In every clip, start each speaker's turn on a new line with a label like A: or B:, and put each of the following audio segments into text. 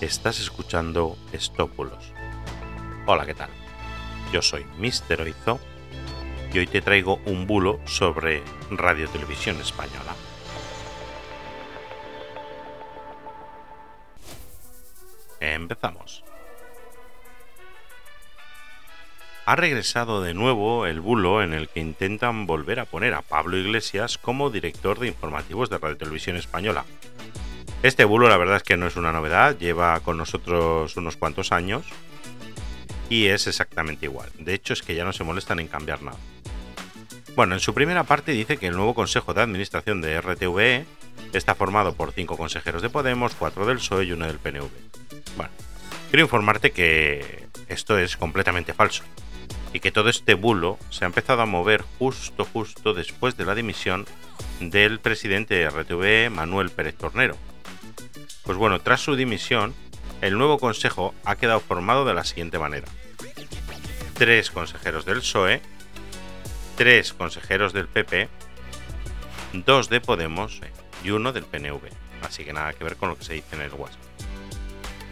A: Estás escuchando Estópulos. Hola, ¿qué tal? Yo soy Mister Oizo y hoy te traigo un bulo sobre Radio Televisión Española. Empezamos. Ha regresado de nuevo el bulo en el que intentan volver a poner a Pablo Iglesias como director de informativos de Radio Televisión Española, este bulo la verdad es que no es una novedad, lleva con nosotros unos cuantos años y es exactamente igual. De hecho es que ya no se molestan en cambiar nada. Bueno, en su primera parte dice que el nuevo Consejo de Administración de RTVE está formado por cinco consejeros de Podemos, cuatro del PSOE y uno del PNV. Bueno, quiero informarte que esto es completamente falso y que todo este bulo se ha empezado a mover justo justo después de la dimisión del presidente de RTVE, Manuel Pérez Tornero, pues bueno, tras su dimisión, el nuevo consejo ha quedado formado de la siguiente manera. Tres consejeros del PSOE, tres consejeros del PP, dos de Podemos y uno del PNV. Así que nada que ver con lo que se dice en el WhatsApp.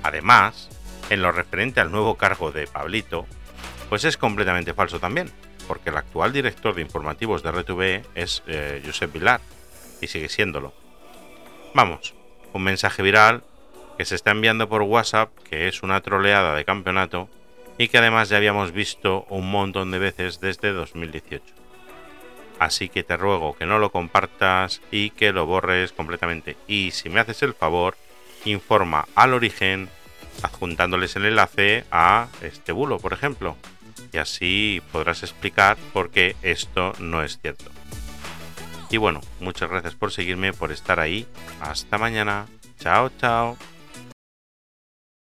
A: Además, en lo referente al nuevo cargo de Pablito, pues es completamente falso también, porque el actual director de informativos de RTV es eh, Josep Vilar, y sigue siéndolo. Vamos, un mensaje viral que se está enviando por WhatsApp, que es una troleada de campeonato y que además ya habíamos visto un montón de veces desde 2018. Así que te ruego que no lo compartas y que lo borres completamente. Y si me haces el favor, informa al origen adjuntándoles el enlace a este bulo, por ejemplo. Y así podrás explicar por qué esto no es cierto. Y bueno, muchas gracias por seguirme, por estar ahí. Hasta mañana. Chao, chao.